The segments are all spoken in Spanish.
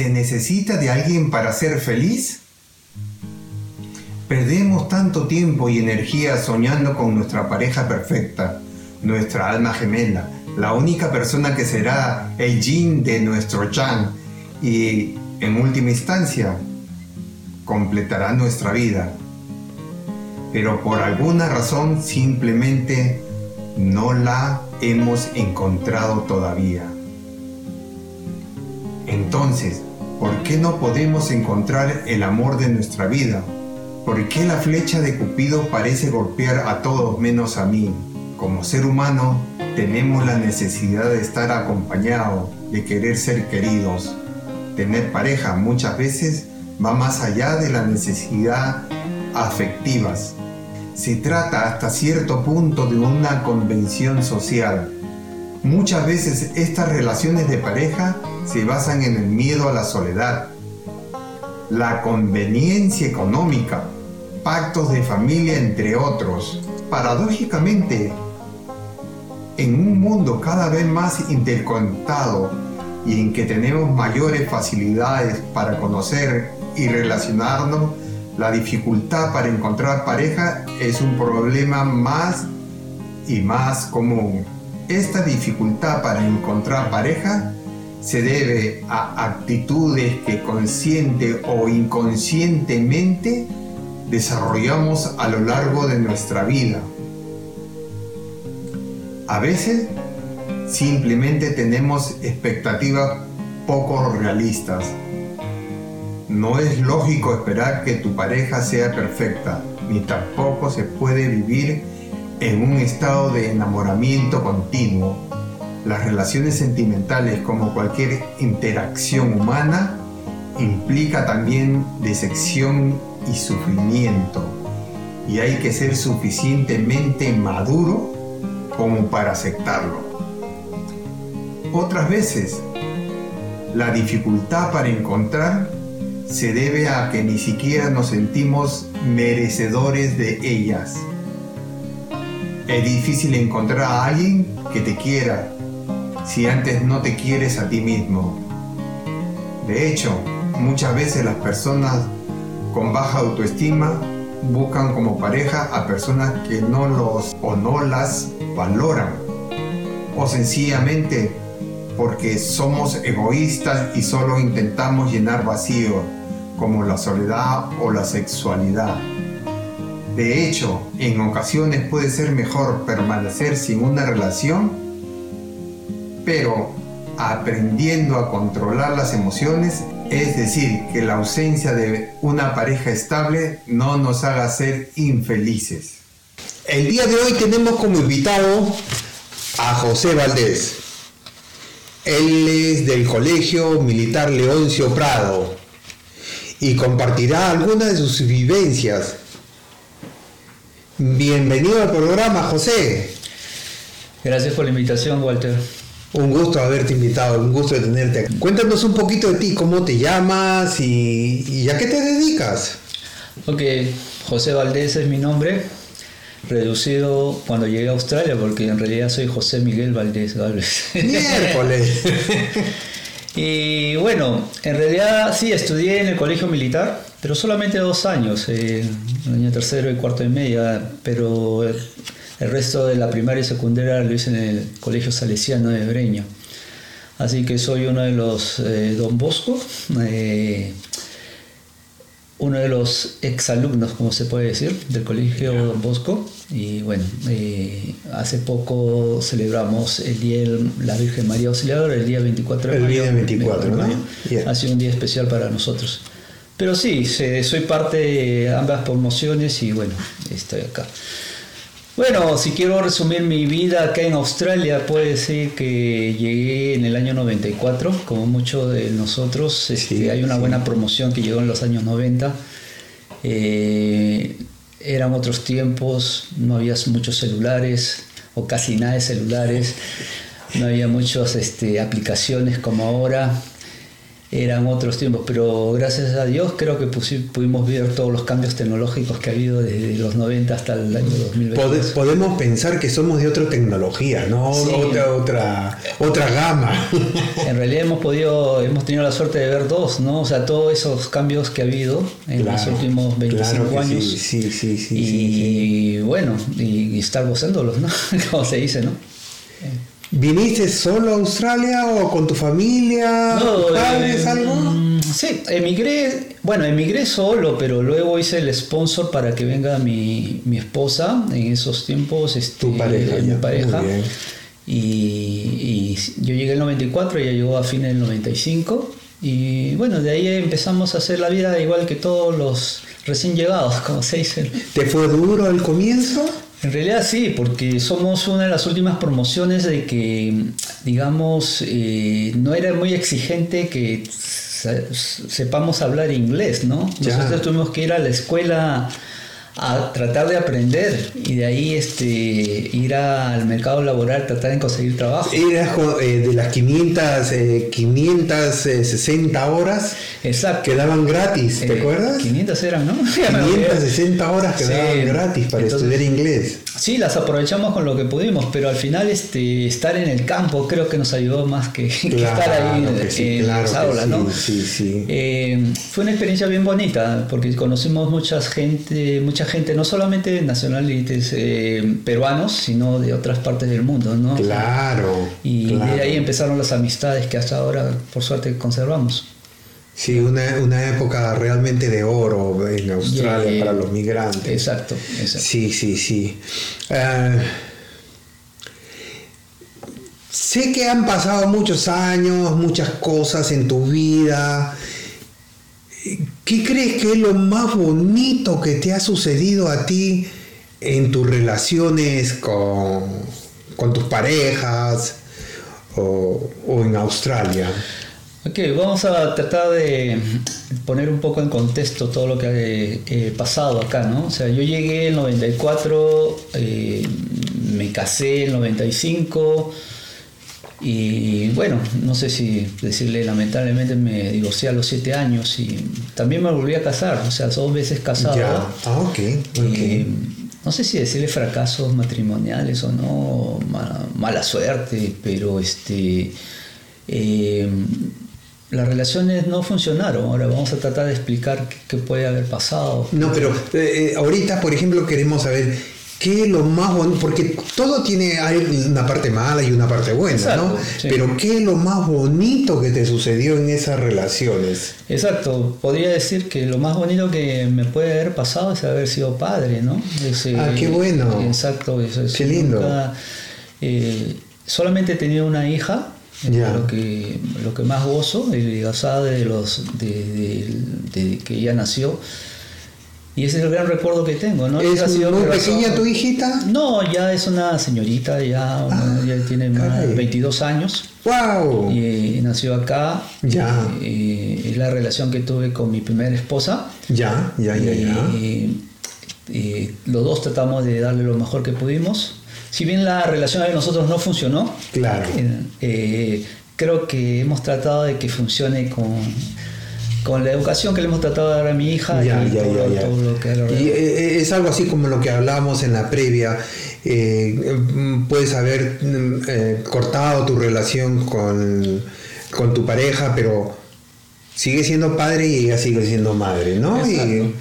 ¿Se necesita de alguien para ser feliz? Perdemos tanto tiempo y energía soñando con nuestra pareja perfecta, nuestra alma gemela, la única persona que será el yin de nuestro yang y, en última instancia, completará nuestra vida. Pero por alguna razón simplemente no la hemos encontrado todavía. Entonces, ¿por qué no podemos encontrar el amor de nuestra vida? ¿Por qué la flecha de Cupido parece golpear a todos menos a mí? Como ser humano, tenemos la necesidad de estar acompañados, de querer ser queridos. Tener pareja muchas veces va más allá de las necesidades afectivas. Se trata hasta cierto punto de una convención social. Muchas veces estas relaciones de pareja se basan en el miedo a la soledad, la conveniencia económica, pactos de familia entre otros. Paradójicamente, en un mundo cada vez más interconectado y en que tenemos mayores facilidades para conocer y relacionarnos, la dificultad para encontrar pareja es un problema más y más común. Esta dificultad para encontrar pareja se debe a actitudes que consciente o inconscientemente desarrollamos a lo largo de nuestra vida. A veces simplemente tenemos expectativas poco realistas. No es lógico esperar que tu pareja sea perfecta, ni tampoco se puede vivir en un estado de enamoramiento continuo las relaciones sentimentales, como cualquier interacción humana, implica también decepción y sufrimiento. Y hay que ser suficientemente maduro como para aceptarlo. Otras veces, la dificultad para encontrar se debe a que ni siquiera nos sentimos merecedores de ellas. Es difícil encontrar a alguien que te quiera, si antes no te quieres a ti mismo. De hecho, muchas veces las personas con baja autoestima buscan como pareja a personas que no los o no las valoran. O sencillamente porque somos egoístas y solo intentamos llenar vacíos como la soledad o la sexualidad. De hecho, en ocasiones puede ser mejor permanecer sin una relación pero aprendiendo a controlar las emociones, es decir, que la ausencia de una pareja estable no nos haga ser infelices. El día de hoy tenemos como invitado a José Valdés. Él es del Colegio Militar Leoncio Prado y compartirá algunas de sus vivencias. Bienvenido al programa, José. Gracias por la invitación, Walter. Un gusto haberte invitado, un gusto de tenerte aquí. Cuéntanos un poquito de ti, cómo te llamas y, a qué te dedicas. Ok, José Valdés es mi nombre, reducido cuando llegué a Australia, porque en realidad soy José Miguel Valdés Galvez. Miércoles. y bueno, en realidad sí, estudié en el colegio militar, pero solamente dos años, eh, año tercero y cuarto y media, pero el resto de la primaria y secundaria lo hice en el Colegio Salesiano de Breña. Así que soy uno de los eh, Don Bosco, eh, uno de los exalumnos, como se puede decir, del Colegio Don Bosco. Y bueno, eh, hace poco celebramos el Día de la Virgen María Auxiliadora, el día 24 de mayo. El día 24, ¿no? Ha sido un día especial para nosotros. Pero sí, soy parte de ambas promociones y bueno, estoy acá. Bueno, si quiero resumir mi vida acá en Australia, puedo decir que llegué en el año 94, como muchos de nosotros. Este, hay una buena promoción que llegó en los años 90. Eh, eran otros tiempos, no había muchos celulares o casi nada de celulares, no había muchas este, aplicaciones como ahora eran otros tiempos, pero gracias a Dios creo que pudimos ver todos los cambios tecnológicos que ha habido desde los 90 hasta el año 2020. Podemos pensar que somos de otra tecnología, ¿no? Otra, otra, otra gama. En realidad hemos podido, hemos tenido la suerte de ver dos, ¿no? O sea, todos esos cambios que ha habido en los últimos 25 años. Sí, sí, sí. y bueno, y, y estar gozándolos, ¿no? Como se dice, ¿no? ¿Viniste solo a Australia o con tu familia? No, padres, eh, algo? Mm, sí, emigré, bueno, emigré solo, pero luego hice el sponsor para que venga mi, esposa en esos tiempos. Este, tu pareja, mi pareja. Y, yo llegué en el 94, ella llegó a fines del 95. Y bueno, de ahí empezamos a hacer la vida igual que todos los recién llegados, como se dice. ¿Te fue duro al comienzo? En realidad sí, porque somos una de las últimas promociones de que, digamos, eh, no era muy exigente que sepamos hablar inglés, ¿no? Nosotros tuvimos que ir a la escuela a tratar de aprender y de ahí este, ir al mercado laboral, tratar de conseguir trabajo. Era eh, de las 500, 560 eh, horas Exacto. que daban gratis, ¿te acuerdas? 500 eran, ¿no? 560 horas que daban gratis para estudiar inglés. Sí, las aprovechamos con lo que pudimos, pero al final este, estar en el campo creo que nos ayudó más que, estar ahí en las aulas, ¿no? Eh, fue una experiencia bien bonita porque conocimos mucha gente, mucha gente, no solamente nacionales eh, peruanos, sino de otras partes del mundo, ¿no? Claro. Y de ahí empezaron las amistades que hasta ahora, por suerte, conservamos. Sí, una, época realmente de oro en Australia para los migrantes. Exacto, exacto. Sí, sí, sí. Ah, sé que han pasado muchos años, muchas cosas en tu vida. ¿Qué crees que es lo más bonito que te ha sucedido a ti en tus relaciones con, tus parejas o, o en Australia? Ok, vamos a tratar de poner un poco en contexto todo lo que ha pasado acá, ¿no? O sea, yo llegué en 94, eh, me casé en 95 y bueno, no sé si decirle, lamentablemente me divorcié a los 7 años y también me volví a casar, o sea, dos veces casado. Ah, ok, eh, no sé si decirle fracasos matrimoniales o no, mala, suerte, pero este... Eh, las relaciones no funcionaron. Ahora vamos a tratar de explicar qué, puede haber pasado. No, pero eh, eh, ahorita, por ejemplo, queremos saber qué es lo más bonito, porque todo tiene una parte mala y una parte buena, ¿no? Pero qué es lo más bonito que te sucedió en esas relaciones. Exacto, podría decir que lo más bonito que me puede haber pasado es haber sido padre, ¿no? ah, qué bueno. Exacto, eso es. Qué lindo. Eh, solamente he tenido una hija lo, que, lo que más gozo, de gozada de, los, de, que ella nació. Y ese es el gran recuerdo que tengo, ¿no? ¿Es muy pequeña tu hijita? No, ya es una señorita, ya, ah, ya tiene más de 22 años. ¡Wow! Y, nació acá. Ya. Y, es la relación que tuve con mi primera esposa. Ya, ya, ya, ya. Y, los dos tratamos de darle lo mejor que pudimos si bien la relación de nosotros no funcionó, claro. Eh, eh, creo que hemos tratado de que funcione con, con la educación que le hemos tratado de dar a mi hija y, todo, lo que y eh, es algo así como lo que hablábamos en la previa puedes haber cortado tu relación con, con, tu pareja pero sigue siendo padre y ella sigue siendo madre ¿no? Exacto.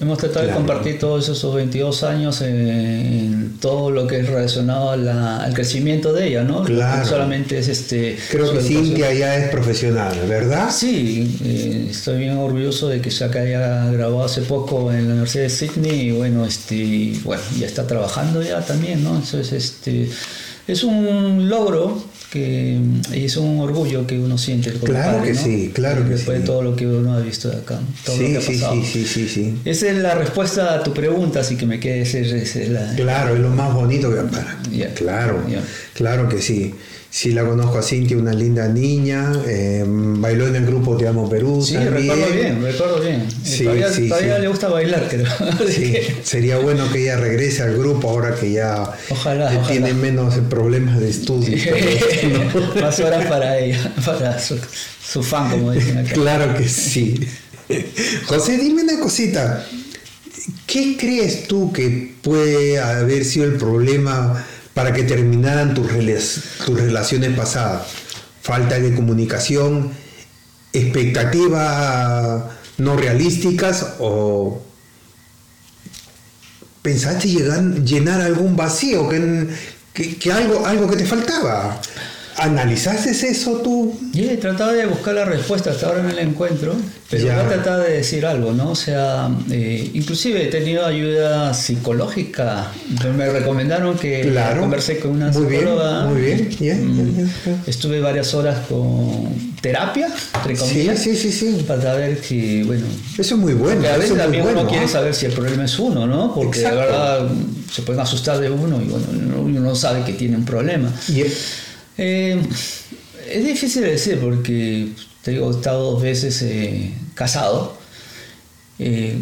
Hemos tratado de compartir todos esos 22 años en, todo lo que es relacionado al crecimiento de ella, ¿no? Claro. solamente es este. Creo que Cintia ya es profesional, ¿verdad? Sí, eh, estoy bien orgulloso de que ya que haya grabado hace poco en la Universidad de Sydney y bueno, este, bueno, ya está trabajando ya también, ¿no? Eso es este. Es un logro que y es un orgullo que uno siente el Claro que ¿no? sí, claro que Después sí. de todo lo que uno ha visto de acá, todo lo Sí, que ha sí, pasado. sí, sí, sí, sí. Esa es la respuesta a tu pregunta, así que me esa esa es la... Claro, es lo más bonito que para. Ya. Claro, Ya. claro que sí. Sí, la conozco a Cintia, una linda niña. eh, bailó en el grupo Te Amo Perú. Sí, también. recuerdo bien, recuerdo bien. Sí, todavía sí, todavía sí. le gusta bailar, creo. Que- sería bueno que ella regrese al grupo ahora que ya Ojalá, ojalá. tiene menos problemas de estudio. pero- Más horas para ella, para su, su fan, como dicen acá. Claro que sí. José, dime una cosita. ¿Qué crees tú que puede haber sido el problema para que terminaran tus, tus relaciones pasadas? Falta de comunicación, expectativas no realísticas o pensaste llenar algún vacío, que, que- que algo, algo que te faltaba. ¿Analizaste eso tú? Y he tratado de buscar la respuesta, hasta ahora no la encuentro, pero Ya. voy a tratar de decir algo, ¿no? O sea, eh, inclusive he tenido ayuda psicológica, me recomendaron que Claro. conversé con una Muy bien, psicóloga. muy bien, Mm, ya, ya. Estuve varias horas con terapia, entre Sí, comillas, sí, sí, sí. para ver si, bueno, Eso es muy bueno. Porque a veces también bueno, uno quiere ¿ah? saber si el problema es uno, ¿no? Porque de Exacto. verdad se pueden asustar de uno y bueno, uno no sabe que tiene un problema. Y- Eh, es difícil de decir porque, te digo, he estado dos veces eh, casado, eh,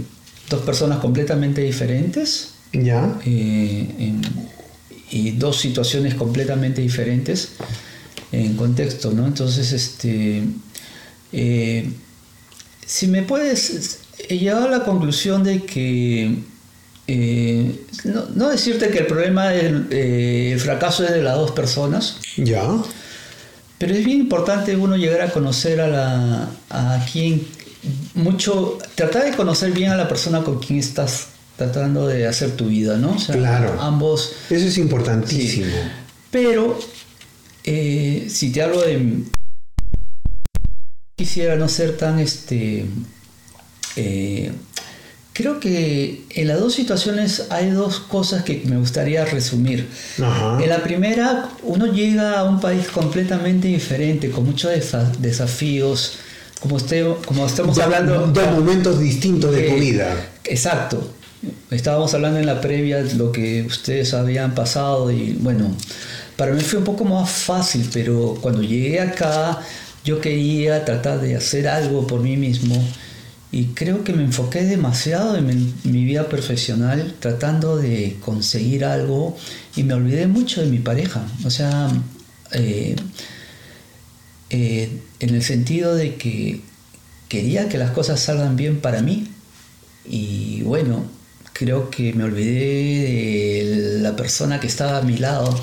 dos personas completamente diferentes ya. eh, en- y dos situaciones completamente diferentes en contexto, ¿no? Entonces, este, si me puedes, he llegado a la conclusión de que, eh, no, no decirte que el problema del eh, el fracaso es de las dos personas, Ya. pero es bien importante uno llegar a conocer a, la, a quien mucho, tratar de conocer bien a la persona con quien estás tratando de hacer tu vida, ¿no? O sea, Claro. ambos. Eso es importantísimo. Sí. Pero eh, si te hablo de quisiera no ser tan este eh, creo que en las dos situaciones hay dos cosas que me gustaría resumir. Ajá. En la primera, uno llega a un país completamente diferente, con muchos desa- desafíos, como, usted, como estamos Ya, hablando... Dos momentos distintos de tu Eh, vida. Exacto. Estábamos hablando en la previa de lo que ustedes habían pasado y bueno, para mí fue un poco más fácil, pero cuando llegué acá yo quería tratar de hacer algo por mí mismo y creo que me enfoqué demasiado en mi, mi vida profesional tratando de conseguir algo y me olvidé mucho de mi pareja. O sea, eh, eh, en el sentido de que quería que las cosas salgan bien para mí y bueno, creo que me olvidé de la persona que estaba a mi lado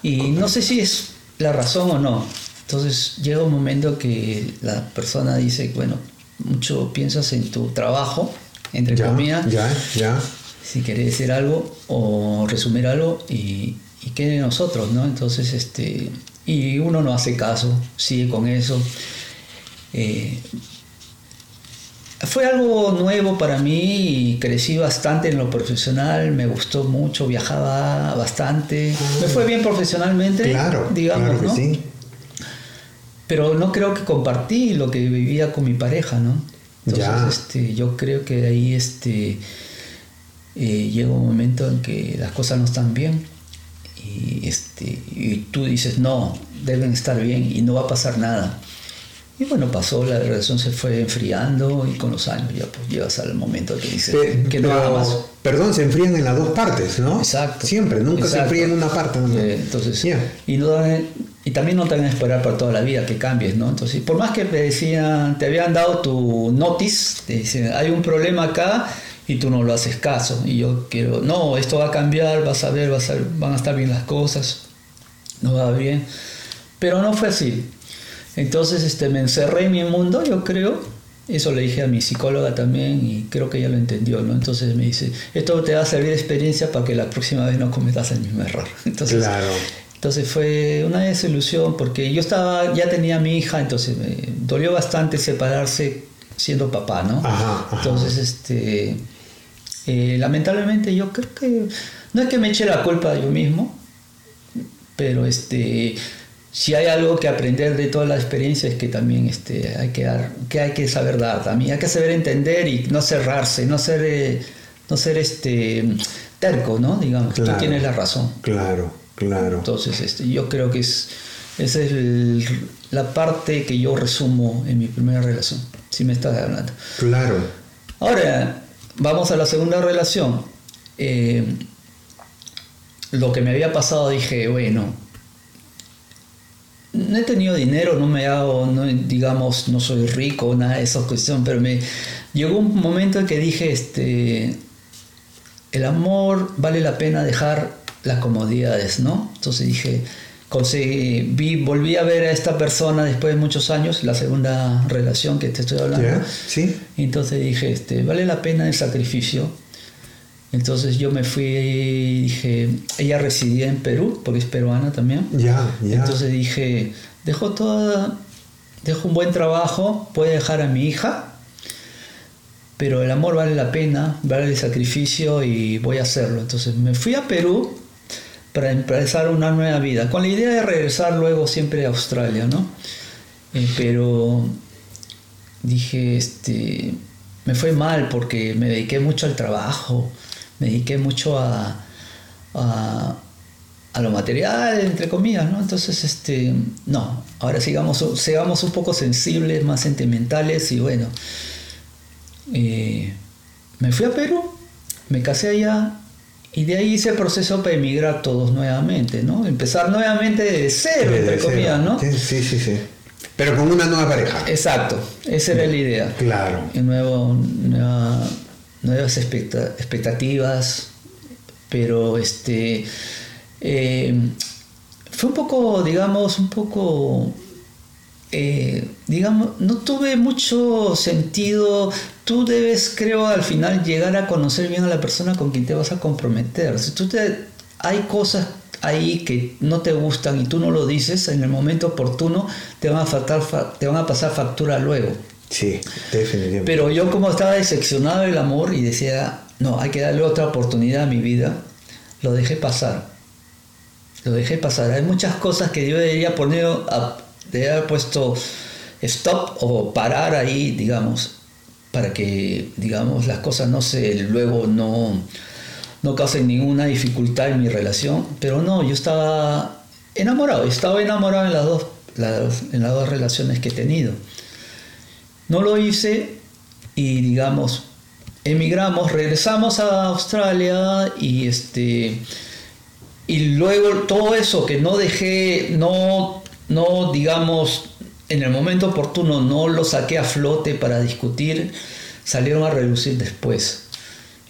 y no sé si es la razón o no. Entonces llega un momento que la persona dice, bueno, mucho piensas en tu trabajo, entre Ya, comillas, ya, ya. si querés decir algo o resumir algo y, y qué de nosotros, ¿no? Entonces, este, y uno no hace caso, sigue con eso. Eh, fue algo nuevo para mí y crecí bastante en lo profesional, me gustó mucho, viajaba bastante, me fue bien profesionalmente, Claro, digamos, claro que ¿no? sí. Pero no creo que compartí lo que vivía con mi pareja, ¿no? Entonces, Ya. este, yo creo que de ahí este, eh, llega un momento en que las cosas no están bien y, este, y tú dices, no, deben estar bien y no va a pasar nada. Y bueno, pasó, la relación se fue enfriando y con los años ya pues llegas al momento que dices Pe- que no pero, haga más. Perdón, se enfrían en las dos partes, ¿no? Exacto. Siempre, nunca se Exacto. enfrían en una parte. ¿no? Eh, entonces, Ya. y, no, y también no te van a esperar para toda la vida que cambies, ¿no? Entonces, por más que te decían, te habían dado tu notice, te dicen, hay un problema acá y tú no lo haces caso. Y yo quiero, no, esto va a cambiar, vas a ver, vas a, van a estar bien las cosas, no va bien. Pero no fue así. Entonces este, me encerré en mi mundo, yo creo. Eso le dije a mi psicóloga también y creo que ella lo entendió, ¿no? Entonces me dice, esto te va a servir de experiencia para que la próxima vez no cometas el mismo error. Entonces, Claro. Entonces fue una desilusión porque yo estaba, ya tenía a mi hija, entonces me dolió bastante separarse siendo papá, ¿no? Ajá, ajá. Entonces, este, eh, lamentablemente yo creo que no es que me eche la culpa yo mismo, pero este, si hay algo que aprender de toda la experiencia es que también este, hay, que dar, que hay que saber dar también, hay que saber entender y no cerrarse, no ser, eh, no ser este, terco, ¿no? Digamos, tú tienes la razón. Claro, claro. Entonces, este, yo creo que es, esa es la parte que yo resumo en mi primera relación, si me estás hablando. Claro. Ahora, vamos a la segunda relación. Eh, lo que me había pasado dije, bueno, no he tenido dinero, no me hago, no, digamos, no soy rico, nada de esa cuestión, pero me llegó un momento en que dije, este, el amor vale la pena dejar las comodidades, ¿no? Entonces dije, conseguí, vi, volví a ver a esta persona después de muchos años, la segunda relación que te estoy hablando. Sí. entonces dije, este, vale la pena el sacrificio. Entonces yo me fui y dije, ella residía en Perú, porque es peruana también. Ya, ya. Entonces dije, dejo toda, dejo un buen trabajo, puede dejar a mi hija, pero el amor vale la pena, vale el sacrificio y voy a hacerlo. Entonces me fui a Perú para empezar una nueva vida, con la idea de regresar luego siempre a Australia, ¿no? Eh, pero dije, este, me fue mal porque me dediqué mucho al trabajo, me dediqué mucho a, a, lo material, entre comillas, ¿no? Entonces, este, no, ahora sigamos, sigamos un poco sensibles, más sentimentales y bueno, eh, me fui a Perú, me casé allá y de ahí hice el proceso para emigrar todos nuevamente, ¿no? Empezar nuevamente de cero, entre comillas, ¿no? Sí, sí, sí. Pero con una nueva pareja. Exacto, esa era la idea. Claro. nuevo, nuevas expectativas, pero este... Eh, fue un poco, digamos, un poco eh, digamos, no tuve mucho sentido. Tú debes, creo, al final llegar a conocer bien a la persona con quien te vas a comprometer. Si tú te, hay cosas ahí que no te gustan y tú no lo dices en el momento oportuno, te van a, faltar, te van a pasar factura luego. Sí, definitivamente. Pero yo como estaba decepcionado del amor y decía, no, hay que darle otra oportunidad a mi vida, lo dejé pasar. Lo dejé pasar. Hay muchas cosas que yo debería poner a, de haber puesto stop o parar ahí, digamos, para que, digamos, las cosas no se, luego no, no causen ninguna dificultad en mi relación. Pero no, yo estaba enamorado, estaba enamorado en las dos, en las dos relaciones que he tenido. No lo hice y, digamos, emigramos, regresamos a Australia y este y luego todo eso que no dejé, no no, digamos, en el momento oportuno no lo saqué a flote para discutir, salieron a reducir después.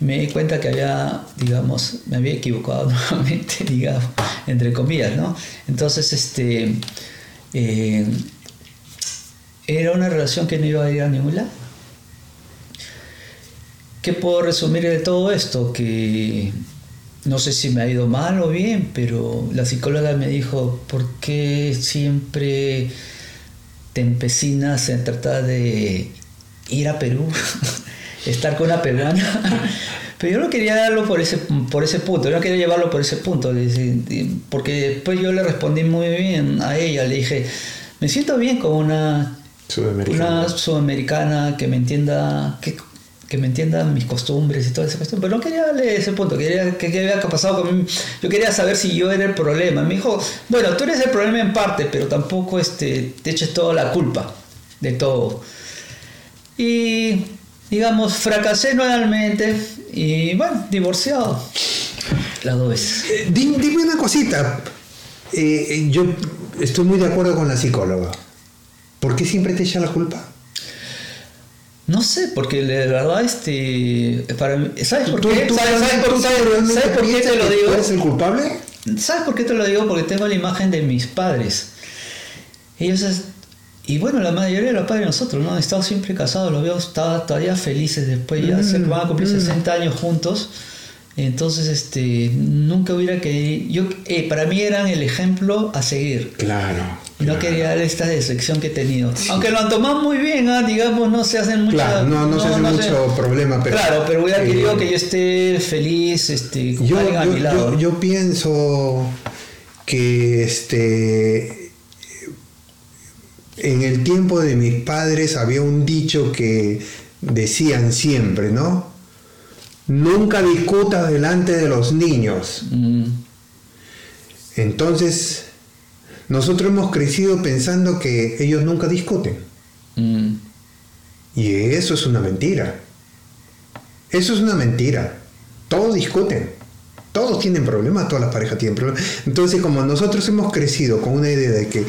me di cuenta que había, digamos, me había equivocado nuevamente, digamos, entre comillas, ¿no? Entonces, este, eh, era una relación que no iba a ir a ningún lado. ¿Qué puedo resumir de todo esto? Que no sé si me ha ido mal o bien, pero la psicóloga me dijo, ¿por qué siempre te empecinas en tratar de ir a Perú, estar con una peruana? pero yo no quería darlo por ese, por ese punto, yo no quería llevarlo por ese punto, porque después yo le respondí muy bien a ella, le dije, me siento bien con una sudamericana, una sudamericana que me entienda, que que me entiendan mis costumbres y toda esa cuestión, pero no quería darle ese punto, quería que, había pasado conmigo, yo quería saber si yo era el problema. Me dijo, bueno, tú eres el problema en parte, pero tampoco este, te eches toda la culpa de todo. Y, digamos, fracasé nuevamente y, bueno, divorciado las dos veces. Eh, dime, una cosita, eh, eh, yo estoy muy de acuerdo con la psicóloga. ¿Por qué siempre te echa la culpa? No sé, porque de verdad, este, para ¿sabes por qué? ¿Sabes, por, qué te lo digo? ¿Eres el culpable? ¿Sabes por qué te lo digo? Porque tengo la imagen de mis padres. Ellos, y bueno, la mayoría de los padres de nosotros, ¿no? Han estado siempre casados, los veo todavía felices después, ya se van a cumplir 60 mm. años juntos. Entonces, este, nunca hubiera querido, yo, eh, para mí eran el ejemplo a seguir. Claro. No quería dar esta decepción que he tenido. Aunque lo han tomado muy bien, ¿ah? digamos, no se hacen mucho. Claro, no, no, se hace mucho problema. Pero, claro, pero hubiera querido que yo esté feliz, este, yo, a mi lado. Yo, pienso que este, en el tiempo de mis padres había un dicho que decían siempre, ¿no? Nunca discutas delante de los niños. Mm, Entonces, nosotros hemos crecido pensando que ellos nunca discuten. mm, Y eso es una mentira. Eso es una mentira. Todos discuten. Todos tienen problemas, todas las parejas tienen problemas. Entonces, como nosotros hemos crecido con una idea de que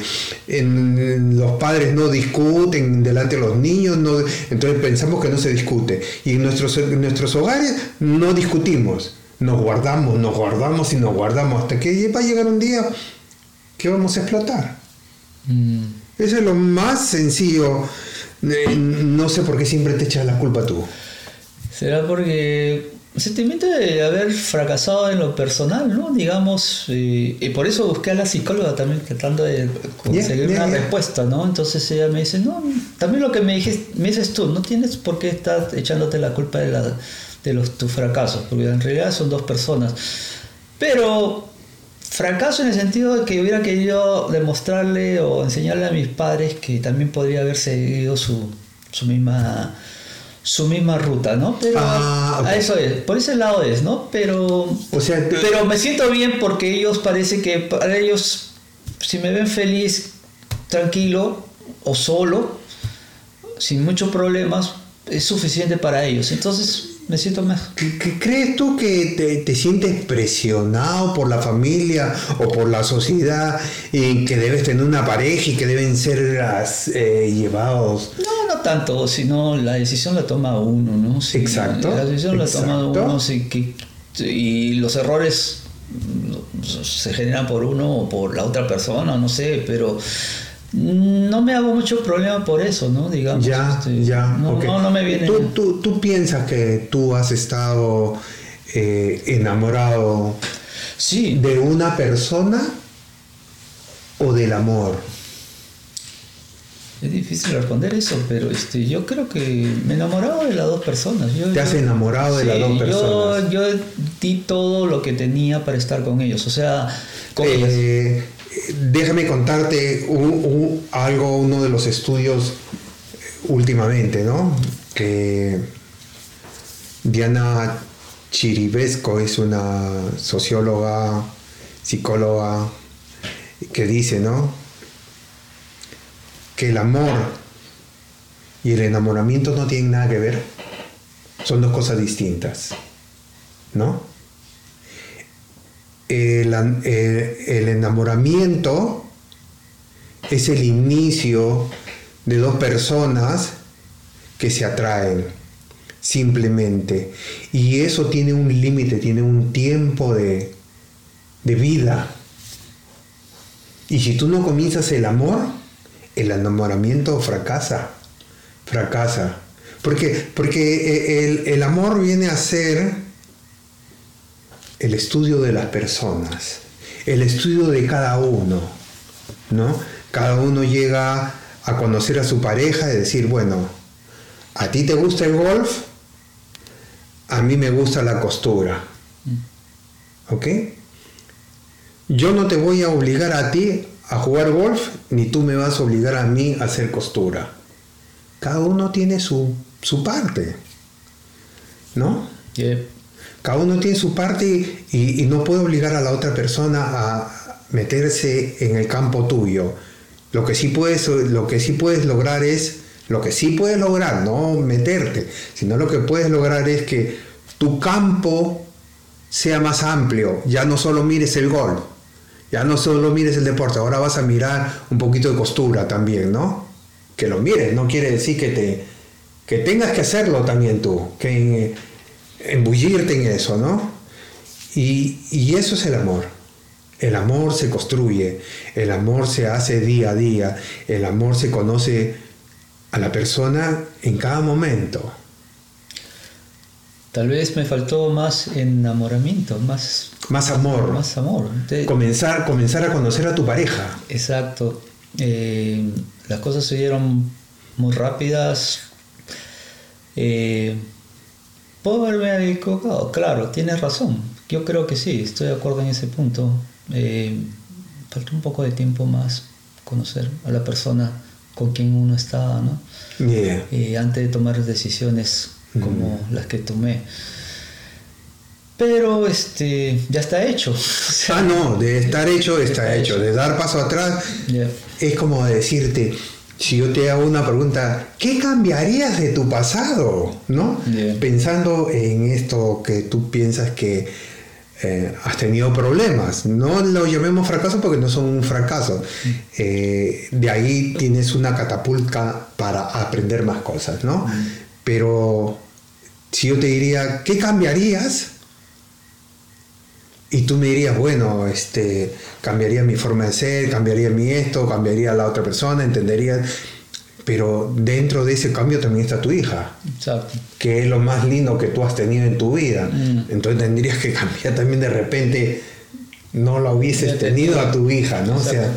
en- los padres no discuten delante de los niños, no- entonces pensamos que no se discute. Y en nuestros, en nuestros hogares no discutimos. Nos guardamos, nos guardamos y nos guardamos hasta que va a llegar un día que vamos a explotar. mm. Eso es lo más sencillo. Eh, No sé por qué siempre te echas la culpa tú. Será porque sentimiento de haber fracasado en lo personal, ¿no? Digamos, eh, y por eso busqué a la psicóloga también tratando de conseguir Yeah, yeah, una yeah. respuesta, ¿no? Entonces ella me dice, no, también lo que me, dijiste, me dices tú, no tienes por qué estar echándote la culpa de, la, de los, tus fracasos, porque en realidad son dos personas. Pero fracaso en el sentido de que hubiera querido demostrarle o enseñarle a mis padres que también podría haber seguido su, su misma su misma ruta, ¿no? Pero Ah, a eso es, por ese lado es, ¿no? Pero O sea, pero me siento bien porque ellos parece que para ellos si me ven feliz, tranquilo o solo, sin muchos problemas, es suficiente para ellos. Entonces me siento mejor. ¿Qué- qué ¿Crees tú que te, te sientes presionado por la familia o por la sociedad en que debes tener una pareja y que deben ser eh, llevados? No, no tanto, sino la decisión la toma uno, ¿no? Exacto, La decisión la toma exacto. uno sí, que, y los errores mm, se generan por uno o por la otra persona, no sé, pero no me hago mucho problema por eso, ¿no? Digamos. Ya, este, ya. No, no, no me viene. ¿Tú, tú, tú piensas que tú has estado eh, enamorado Sí, de una persona o del amor? es difícil responder eso, pero este, yo creo que me he enamorado de las dos personas. Yo, Te has yo- enamorado de las dos yo- personas. Yo, di todo lo que tenía para estar con ellos, o sea, con. Eh, déjame contarte algo, uno de los estudios últimamente, ¿no? Que Diana Chiribesco es una socióloga, psicóloga, que dice, ¿no? Que el amor y el enamoramiento no tienen nada que ver. Son dos cosas distintas, ¿no? Eh, el enamoramiento es el inicio de dos personas que se atraen simplemente. Y eso tiene un límite, tiene un tiempo de, de vida. Y si tú no comienzas el amor, el enamoramiento fracasa, fracasa. Porque, porque eh, el, el amor viene a ser el estudio de las personas, el estudio de cada uno, ¿no? Cada uno llega a conocer a su pareja y decir, bueno, ¿a ti te gusta el golf? A mí me gusta la costura. ¿Ok? Yo no te voy a obligar a ti a jugar golf, ni tú me vas a obligar a mí a hacer costura. Cada uno tiene su, su parte, ¿no? Cada uno tiene su parte y, no puede obligar a la otra persona a meterse en el campo tuyo. Lo que sí puedes, lo que sí puedes lograr es, lo que sí puedes lograr, no meterte, sino lo que puedes lograr es que tu campo sea más amplio. Ya no solo mires el golf, ya no solo mires el deporte, ahora vas a mirar un poquito de costura también, ¿no? Que lo mires, no quiere decir que te que tengas que hacerlo también tú, que embullirte en eso, ¿no? Y, y eso es el amor. El amor se construye, el amor se hace día a día, el amor se conoce a la persona en cada momento. Tal vez me faltó más enamoramiento, más, Más amor. más amor. Comenzar, comenzar a conocer a tu pareja. Exacto. Eh, las cosas se dieron muy rápidas. Eh, Puedo haberme equivocado, claro, tienes razón. Yo creo que sí, estoy de acuerdo en ese punto. Eh, falta un poco de tiempo más conocer a la persona con quién uno estaba, ¿no? Yeah. Eh, antes de tomar decisiones como las que tomé. Pero este ya está hecho. O sea, Ah, no, de estar hecho está, Está hecho. hecho. De dar paso atrás es como decirte, si yo te hago una pregunta, ¿qué cambiarías de tu pasado? ¿No? Pensando en esto que tú piensas que eh, has tenido problemas. No lo llamemos fracaso porque no son un fracaso. Eh, de ahí tienes una catapulta para aprender más cosas, ¿no? Pero si yo te diría, ¿qué cambiarías? Y tú me dirías, bueno, este, cambiaría mi forma de ser, cambiaría mi esto, cambiaría a la otra persona, entendería. Pero dentro de ese cambio también está tu hija, Exacto. que es lo más lindo que tú has tenido en tu vida. Mm. Entonces tendrías que cambiar también de repente, no la hubieses tenido a tu hija, ¿no? O sea,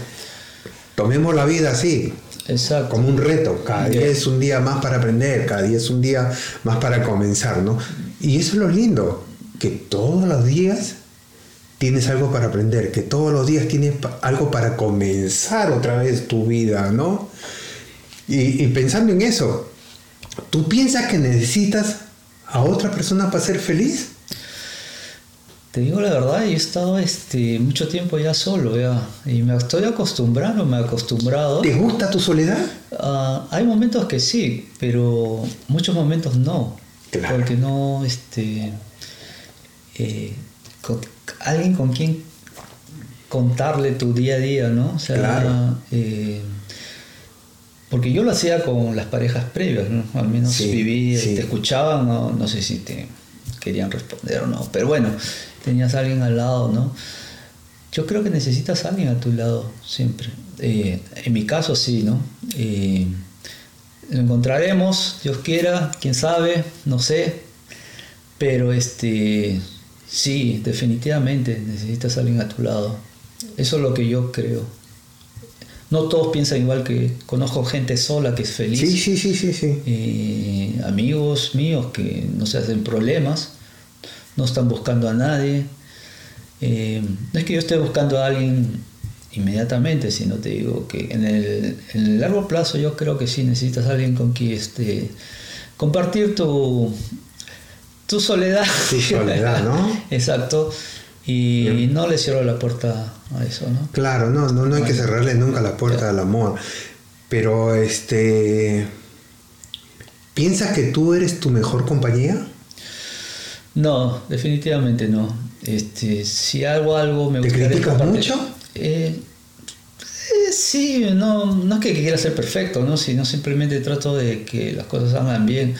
tomemos la vida así, Exacto. como un reto. Cada día es un día más para aprender, cada día es un día más para comenzar, ¿no? Y eso es lo lindo, que todos los días tienes algo para aprender, que todos los días tienes algo para comenzar otra vez tu vida, ¿no? Y, y pensando en eso, ¿tú piensas que necesitas a otra persona para ser feliz? Te digo la verdad, yo he estado este, mucho tiempo ya solo, ya, y me estoy acostumbrando, me he acostumbrado. ¿Te gusta tu soledad? Ah, hay momentos que sí, pero muchos momentos no. Claro. Porque no, este, eh, con- alguien con quien contarle tu día a día, ¿no? O sea, Claro. eh, porque yo lo hacía con las parejas previas, ¿no? Al menos Sí, viví, sí. te escuchaban, no, no sé si te querían responder o no, pero bueno, tenías a alguien al lado, ¿no? Yo creo que necesitas a alguien a tu lado siempre. Eh, en mi caso sí, ¿no? Eh, lo encontraremos, Dios quiera, quién sabe, no sé. Pero este sí, definitivamente necesitas a alguien a tu lado. Eso es lo que yo creo. No todos piensan igual que conozco gente sola que es feliz. Sí, sí, sí, sí, sí. Amigos míos que no se hacen problemas, no están buscando a nadie. Eh, no es que yo esté buscando a alguien inmediatamente, sino te digo que en el, en el largo plazo yo creo que sí necesitas a alguien con quien este, compartir tu, tu soledad. Tu soledad, ¿no? Exacto. Y no le cierro la puerta a eso, ¿no? Claro, no, no, no hay que cerrarle nunca la puerta al amor. Pero este. ¿Piensas que tú eres tu mejor compañía? No, definitivamente no. Este, si hago algo me ¿Te criticas mucho? Eh, eh, sí, no, no es que quiera ser perfecto, ¿no? sino simplemente trato de que las cosas salgan bien.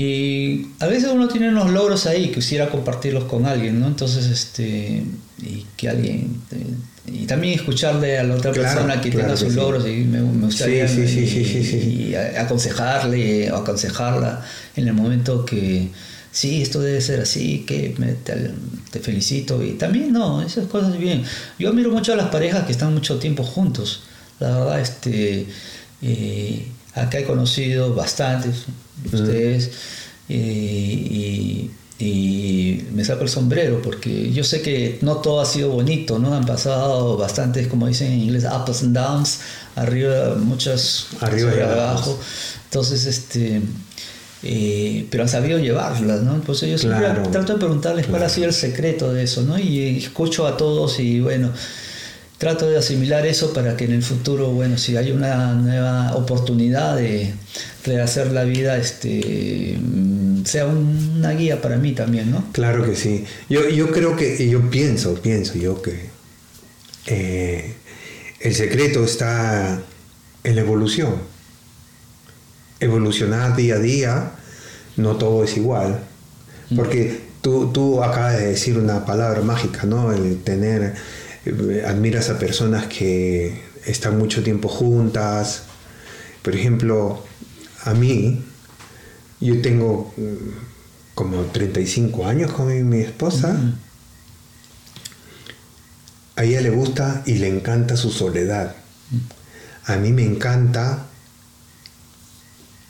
Y a veces uno tiene unos logros ahí, quisiera compartirlos con alguien, ¿no? Entonces, este, y que alguien, eh, y también escucharle a la otra Claro, persona que claro tenga que sus sí. logros y me, me gustaría Sí, sí, sí, y- y aconsejarle o aconsejarla en el momento que sí, esto debe ser así, que me- te, te felicito y también no, esas cosas bien. Yo admiro mucho a las parejas que están mucho tiempo juntos. La verdad, este, eh, acá he conocido bastantes de ustedes eh, y, y me saco el sombrero porque yo sé que no todo ha sido bonito, ¿no? Han pasado bastantes, como dicen en inglés, ups and downs, arriba muchas, Arriba y abajo. Entonces, este, eh, pero han sabido llevarlas, ¿no? Pues yo siempre Claro. trato de preguntarles cuál ha sido el secreto de eso, ¿no? Y escucho a todos y bueno, trato de asimilar eso para que en el futuro, bueno, si hay una nueva oportunidad de rehacer la vida, este, mm, sea un- una guía para mí también, ¿no? Claro que sí. Yo, yo creo que, y yo pienso, pienso yo que eh, el secreto está en la evolución. Evolucionar día a día, no todo es igual. Porque tú, tú acabas de decir una palabra mágica, ¿no? El tener, admiras a personas que están mucho tiempo juntas. Por ejemplo, a mí, yo tengo mm, como 35 años con mi, mi esposa. A ella le gusta y le encanta su soledad. A mí me encanta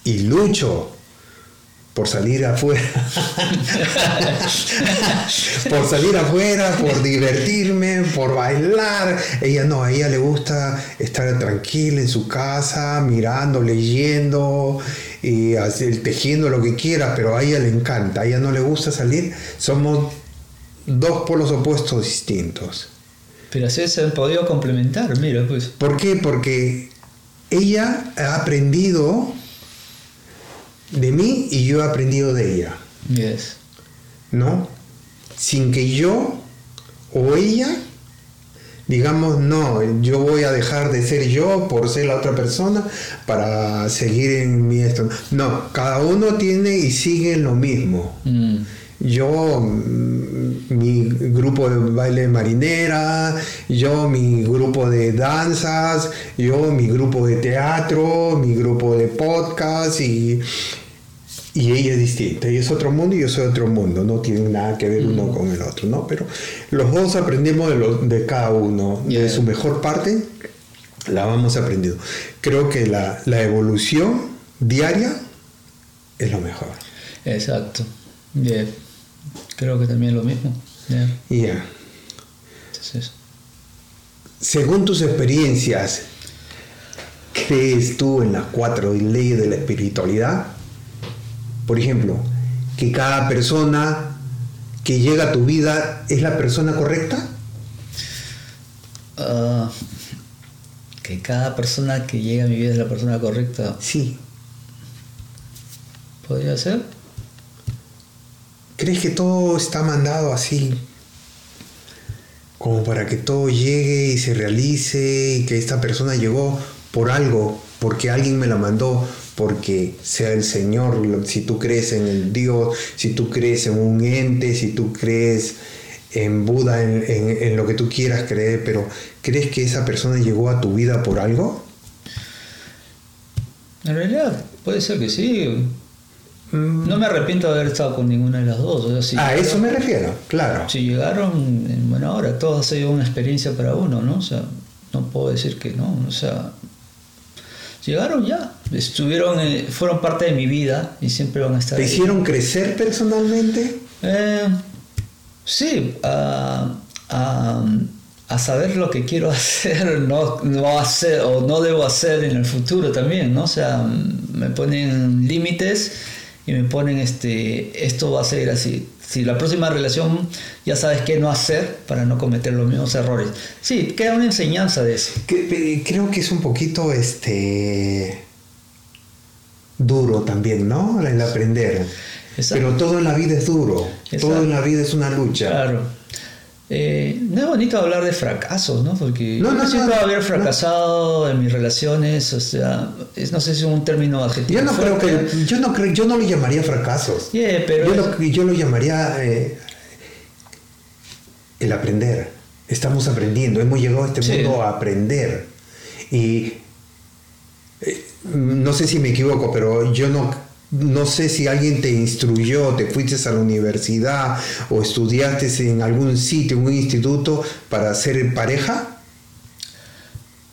y lucho por salir afuera, por salir afuera, por divertirme, por bailar. Ella no, a ella le gusta estar tranquila en su casa, mirando, leyendo y hacer, tejiendo lo que quiera, pero a ella le encanta, a ella no le gusta salir. Somos dos polos opuestos distintos. Pero así se han podido complementar, mira, pues. ¿Por qué? Porque ella ha aprendido de mí y yo he aprendido de ella. Yes. ¿No? Sin que yo o ella digamos, no, yo voy a dejar de ser yo por ser la otra persona para seguir en mi esto. No, cada uno tiene y sigue lo mismo. Mm. Yo, mm, mi grupo de baile marinera, yo mi grupo de danzas, yo mi grupo de teatro, mi grupo de podcast y, y ella es distinta. Ella es otro mundo y yo soy otro mundo. No tienen nada que ver uno con el otro, ¿no? Pero los dos aprendemos de, lo- de cada uno, de su mejor parte, la vamos aprendiendo. Creo que la, la evolución diaria es lo mejor. Exacto. Bien. Creo que también lo mismo. Yeah. Ya. Entonces, Según tus experiencias, ¿crees tú en las cuatro leyes de la espiritualidad? Por ejemplo, que cada persona que llega a tu vida es la persona correcta. ah, que cada persona que llega a mi vida es la persona correcta, Sí. podría ser. ¿Crees que todo está mandado así? Como para que todo llegue y se realice y que esta persona llegó por algo, porque alguien me la mandó, porque sea el Señor, si tú crees en el Dios, si tú crees en un ente, si tú crees en Buda, en, en- en lo que tú quieras creer, pero ¿crees que esa persona llegó a tu vida por algo? En realidad, puede ser que sí. No me arrepiento de haber estado con ninguna de las dos. o sea, si a llegaron- eso me refiero, claro. Si llegaron en buena hora, todo ha sido una experiencia para uno, ¿no? O sea, no puedo decir que no, o sea, llegaron ya, estuvieron, eh, fueron parte de mi vida y siempre van a estar ¿Te ahí. hicieron crecer personalmente? Eh, sí, a, a- a saber lo que quiero hacer, no, no hacer o no debo hacer en el futuro también, ¿no? O sea, me ponen límites y me ponen este, esto va a ser así. Si la próxima relación ya sabes qué no hacer para no cometer los mismos errores. Sí, queda una enseñanza de eso. Creo que es un poquito este duro también, ¿no? El aprender. Exacto. Pero todo en la vida es duro. Exacto. Todo en la vida es una lucha. Claro. Eh, no es bonito hablar de fracasos, ¿no? Porque No, no, siento no, haber fracasado en mis relaciones, o sea, es- no sé si es un término adjetivo. Yo no creo que yo no creo yo no lo llamaría fracasos. Yeah, pero yo, es- lo, yo lo llamaría eh, el aprender. Estamos aprendiendo, hemos llegado a este Sí. mundo a aprender. Y eh, no sé si me equivoco, pero yo no, no sé si alguien te instruyó, te fuiste a la universidad o estudiaste en algún sitio, en un instituto para ser pareja.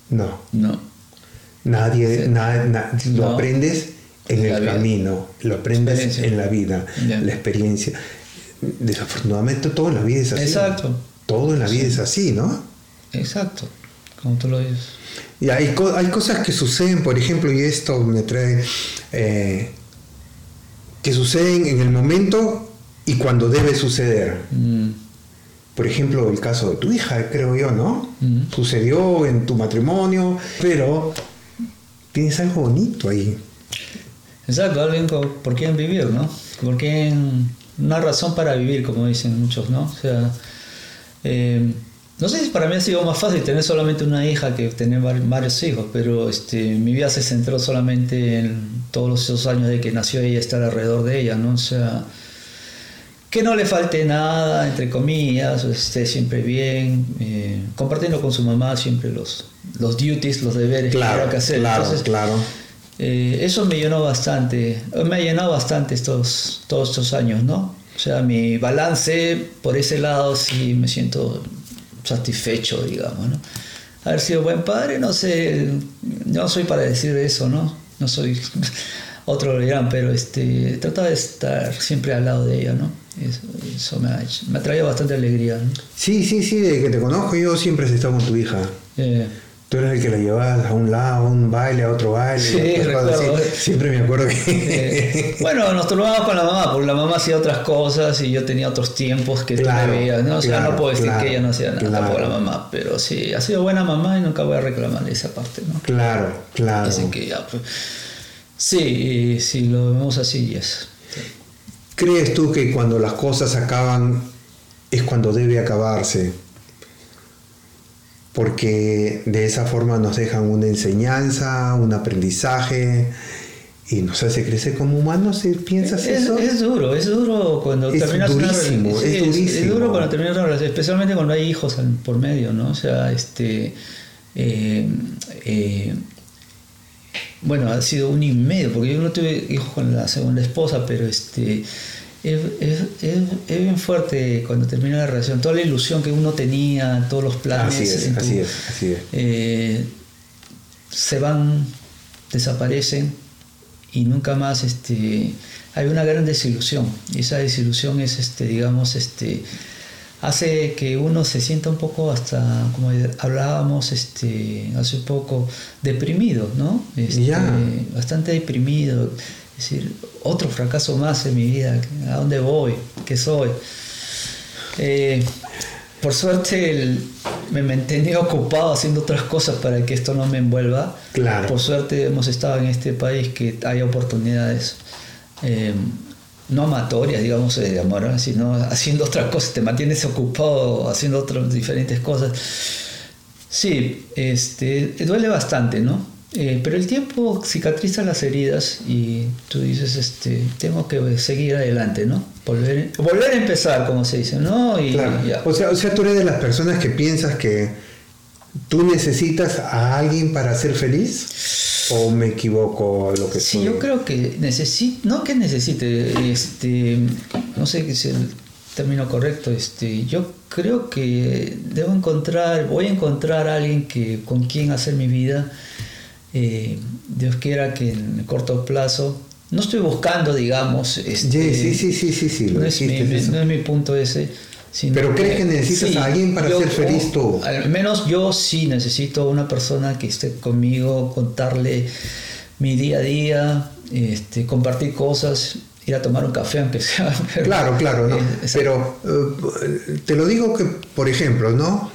No, No. nadie, Sí. na- na- lo No. aprendes en el vida. camino, lo aprendes en la vida, la experiencia. Desafortunadamente todo en la vida es así. Exacto. Todo en la vida es así, ¿no? Exacto, como tú lo dices. Y hay, hay cosas que suceden, por ejemplo, y esto me trae, eh, que suceden en el momento y cuando debe suceder. Mm, Por ejemplo, el caso de tu hija, creo yo, ¿no? Mm. Sucedió en tu matrimonio, pero tienes algo bonito ahí. Exacto, alguien co- por quién vivir, ¿no? Por quién, una razón para vivir, como dicen muchos, ¿no? O sea, eh, no sé si para mí ha sido más fácil tener solamente una hija que tener var- varios hijos, pero este, mi vida se centró solamente en todos esos años de que nació ella, estar alrededor de ella, ¿no? O sea, que no le falte nada, entre comillas, esté siempre bien, eh, compartiendo con su mamá siempre los, los duties, los deberes que Claro, tenga que hacer. claro, Entonces, claro. eh, eso me llenó bastante, me ha llenado bastante estos, todos estos años, ¿no? O sea, mi balance por ese lado sí me siento satisfecho, digamos, ¿no? Haber sido buen padre, no sé, no soy para decir eso, ¿no? No soy... otros lo dirán, pero este, trataba de estar siempre al lado de ella, ¿no? Eso, eso me, ha, me ha traído bastante alegría. ¿no? Sí, sí, sí, desde que te conozco yo siempre has estado con tu hija. Eh, Tú eres el que la llevabas a un lado, a un baile, a otro baile. Sí, recuerdo. así. Siempre me acuerdo que... eh, bueno, nos turnábamos con la mamá, porque la mamá hacía otras cosas y yo tenía otros tiempos que Claro, tú me veías, ¿no? O sea, claro, no puedo decir claro, que ella no hacía nada, tampoco la mamá, pero sí, ha sido buena mamá y nunca voy a reclamar esa parte, ¿no? Claro, claro. Así que ya, pues, sí, si lo vemos así, yes. ¿Crees tú que cuando las cosas acaban es cuando debe acabarse? Porque de esa forma nos dejan una enseñanza, un aprendizaje y nos hace crecer como humanos. ¿sí? ¿Piensas Es, eso? es duro, es duro cuando Es terminas una relación. es Sí, durísimo. duro cuando terminas una relación, especialmente cuando hay hijos por medio, ¿no? O sea, este. eh, eh, bueno, ha sido un y medio, porque yo no tuve hijos con la segunda esposa, pero este. Es, es, es- es bien fuerte cuando termina la relación, toda la ilusión que uno tenía, todos los planes. Así es, en tu- así es, así es. eh, se van, desaparecen y nunca más este, hay una gran desilusión. Y esa desilusión es, este, digamos, este, hace que uno se sienta un poco hasta, como hablábamos este, hace poco, deprimido, ¿no? Este, Ya. Bastante deprimido. Es decir, otro fracaso más en mi vida. ¿A dónde voy? ¿Qué soy? Eh, por suerte el- me mantenía ocupado haciendo otras cosas para que esto no me envuelva. Claro. Por suerte hemos estado en este país que hay oportunidades eh, no amatorias, digamos, de amor, ¿no? sino haciendo otras cosas, te mantienes ocupado haciendo otras diferentes cosas. Sí, este, duele bastante, ¿no? Eh, pero el tiempo cicatriza las heridas y tú dices, este, tengo que seguir adelante, ¿no? Volver, volver a empezar, como se dice, ¿no? Y Claro. ya. O sea, o sea, tú eres de las personas que piensas que tú necesitas a alguien para ser feliz o me equivoco lo que Sí, yo creo que necesite, no que necesite, este, no sé qué es el término correcto, este, yo creo que debo encontrar, voy a encontrar a alguien que, con quien hacer mi vida, eh, Dios quiera que en el corto plazo, no estoy buscando, digamos, este, Sí, sí, sí, sí, sí, sí, lo no, es mi, no es mi punto ese. sino Pero ¿crees que necesitas a alguien para ser feliz tú? Al menos yo sí necesito una persona que esté conmigo, contarle mi día a día, este, compartir cosas, ir a tomar un café aunque sea. pero- Claro, claro, ¿no? Eh. Pero eh, te lo digo que, por ejemplo, ¿no?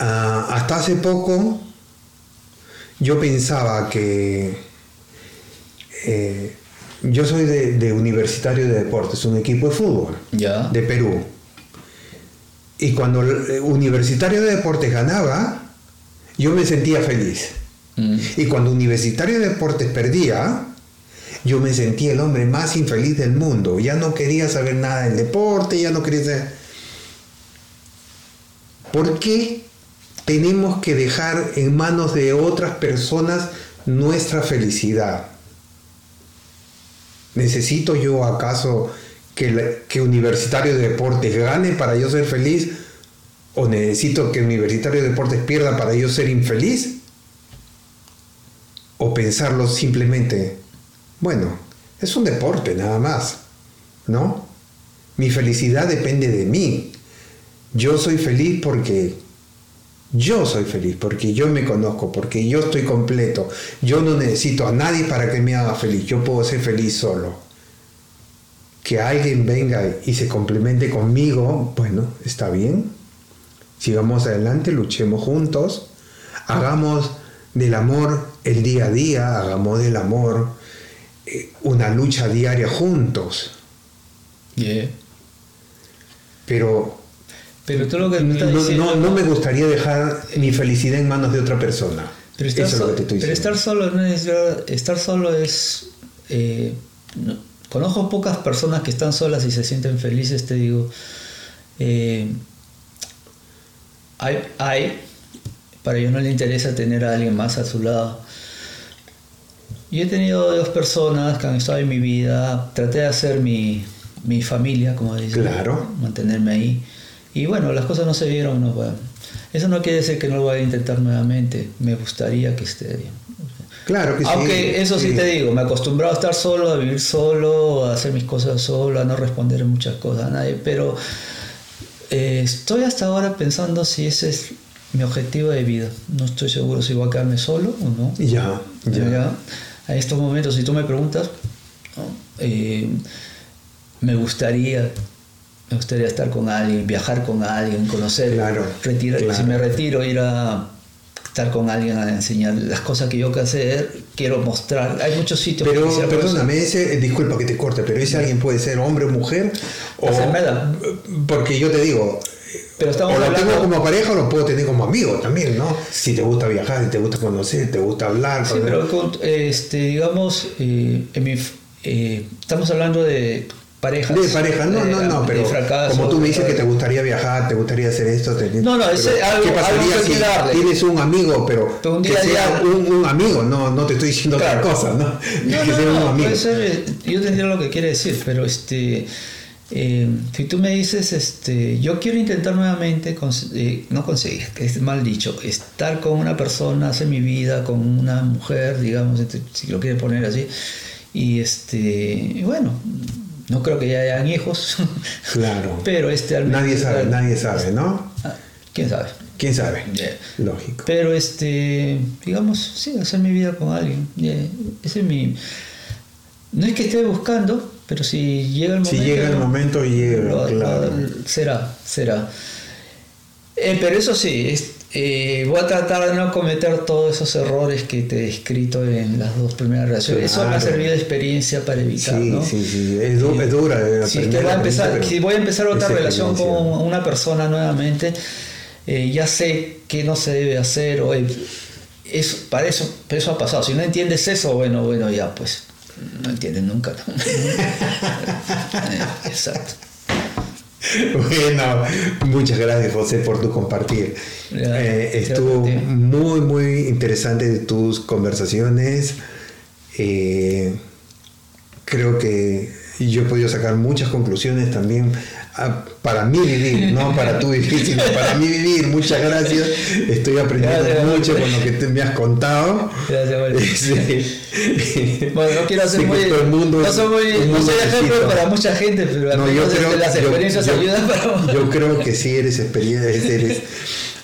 Ah, hasta hace poco yo pensaba que eh, yo soy de, de Universitario de Deportes, un equipo de fútbol de Perú. Y cuando el eh, Universitario de Deportes ganaba, yo me sentía feliz. Mm. Y cuando Universitario de Deportes perdía, yo me sentía el hombre más infeliz del mundo. Ya no quería saber nada del deporte, ya no quería saber... ¿Por qué tenemos que dejar en manos de otras personas nuestra felicidad? ¿Necesito yo acaso que, Universitario de Deportes gane para yo ser feliz? ¿O necesito que Universitario de Deportes pierda para yo ser infeliz? ¿O pensarlo simplemente, bueno, es un deporte nada más, ¿no? Mi felicidad depende de mí. Yo soy feliz porque yo soy feliz, porque yo me conozco, porque yo estoy completo. Yo no necesito a nadie para que me haga feliz. Yo puedo ser feliz solo. Que alguien venga y se complemente conmigo, bueno, está bien. Sigamos adelante, luchemos juntos. Hagamos del amor el día a día, hagamos del amor eh, una lucha diaria juntos. Yeah. Pero Pero tú lo que me estás no, diciendo. no- no me gustaría dejar mi felicidad en manos de otra persona. Pero estar, Eso es lo so- que te estoy pero diciendo. estar solo no es estar solo es eh, no- conozco pocas personas que están solas y se sienten felices te digo eh, hay, hay para ellos no le interesa tener a alguien más a su lado yo he tenido dos personas que han estado en mi vida traté de hacer mi, mi familia como dicen Claro. mantenerme ahí y bueno las cosas no se dieron no bueno, eso no quiere decir que no lo vaya a intentar nuevamente. Me gustaría que esté bien. Claro que sí. Aunque eso sí, te digo, me he acostumbrado a estar solo, a vivir solo, a hacer mis cosas solo, a no responder muchas cosas a nadie, pero eh, estoy hasta ahora pensando si ese es mi objetivo de vida. No estoy seguro si voy a quedarme solo o no. Ya, ya. Ya, A estos momentos, si tú me preguntas, ¿no? Eh, me gustaría me gustaría estar con alguien, viajar con alguien, conocer, Claro, retirar, claro. si me retiro, ir a estar con alguien a enseñar las cosas que yo que hacer, quiero mostrar. Hay muchos sitios que Pero conocer. perdóname, ese, eh, disculpa que te corte, pero ese alguien puede ser hombre o mujer. O, porque yo te digo, Pero estamos o lo hablando- tengo como pareja o lo puedo tener como amigo también, ¿no? Si te gusta viajar, si te gusta conocer, te gusta hablar. Sí, pero con- este, digamos, eh, en mi f- eh, estamos hablando de parejas. De pareja, no, eh, no, no, de pero fracaso, como tú me dices que te gustaría viajar, te gustaría hacer esto, te- No, no, ese pero algo- ¿Qué pasaría algo si tienes un amigo, pero, Pero un que sea un, un amigo, no, no te estoy diciendo Claro. otra cosa, ¿no? No, que no, sea un no, amigo. puede ser, eh, yo tendría lo que quiere decir, pero este, eh, si tú me dices, este, yo quiero intentar nuevamente, eh, no conseguir, que es mal dicho, estar con una persona, hacer mi vida con una mujer, digamos, este, si lo quieres poner así, y este, y bueno, no creo que ya hayan hijos, Claro. pero este, al menos- Nadie sabe, nadie sabe, ¿no? Ah, ¿Quién sabe? ¿Quién sabe? Yeah. Lógico. Pero este, digamos, sí, hacer mi vida con alguien. Yeah, Ese es mi. No es que esté buscando, pero si llega el Si momento. llega el momento, llega, Lo- claro. lo- será, será. Eh, pero eso sí, es- eh, voy a tratar de no cometer todos esos errores que te he descrito en las dos primeras relaciones. Eso me ha servido de experiencia para evitar, Sí, ¿no? sí, sí. Es, du- es dura. eh, Si, voy a empezar, experiencia, si voy a empezar otra relación con una persona nuevamente, eh, ya sé qué no se debe hacer o eh, eso, para eso, eso ha pasado. Si no entiendes eso, bueno, bueno, ya pues no entiendes nunca. Exacto. Bueno, muchas gracias José por tu compartir. Ya, Eh, estuvo muy, muy interesante tus conversaciones. Eh, creo que yo he podido sacar muchas conclusiones también ah, para mí vivir, no para tú vivir, sino para mí vivir. Muchas gracias. Estoy aprendiendo Gracias, mucho con lo que te me has contado. Gracias, Walter. Sí. Bueno, no quiero hacer que muy. todo el mundo no soy, muy, no soy ejemplo para mucha gente, pero No, yo creo, las experiencias yo- ayudan para. yo creo que sí eres experiencia, eres,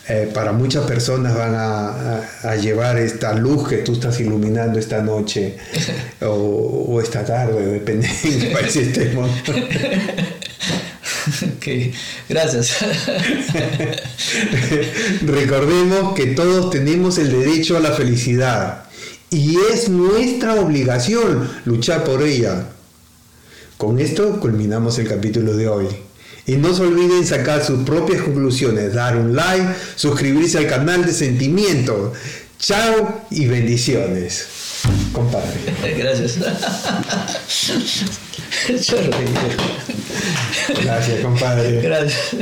eh, para muchas personas van a, a- a llevar esta luz que tú estás iluminando esta noche o, o esta tarde, depende de qué país estemos. Gracias. Recordemos que todos tenemos el derecho a la felicidad y es nuestra obligación luchar por ella. Con esto culminamos el capítulo de hoy. Y no se olviden sacar sus propias conclusiones, dar un like, suscribirse al canal de Sentimiento. Chao y bendiciones. Compadre. Gracias. Gracias, compadre. Gracias.